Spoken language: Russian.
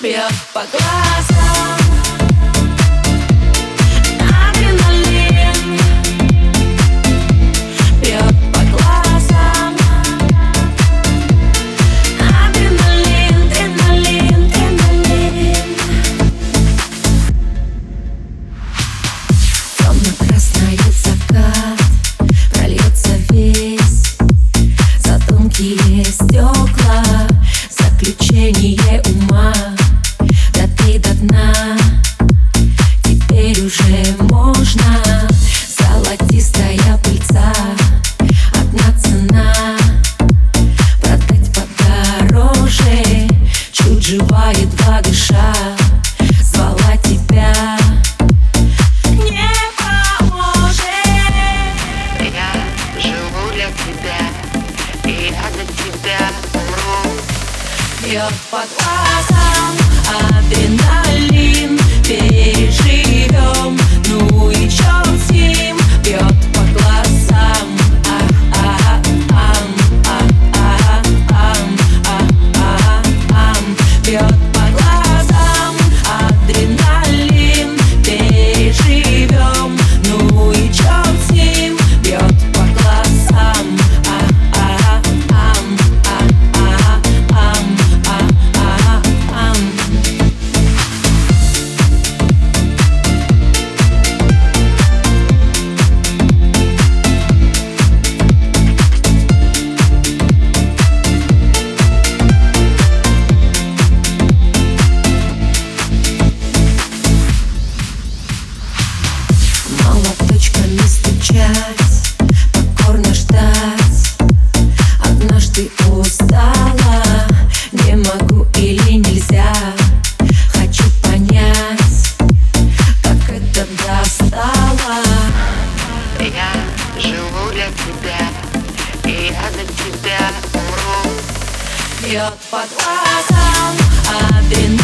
бьет по глазам. Стекла, едва дыша. Звала тебя. Не поможет. Я живу для тебя. Я за тебя умру. Бьет по глазам адреналин. Переживем, не стучать, покорно ждать. Однажды устала, не могу или нельзя. Хочу понять, как это достало. Я живу для тебя, и я для тебя умру. Бьет по глазам, а вина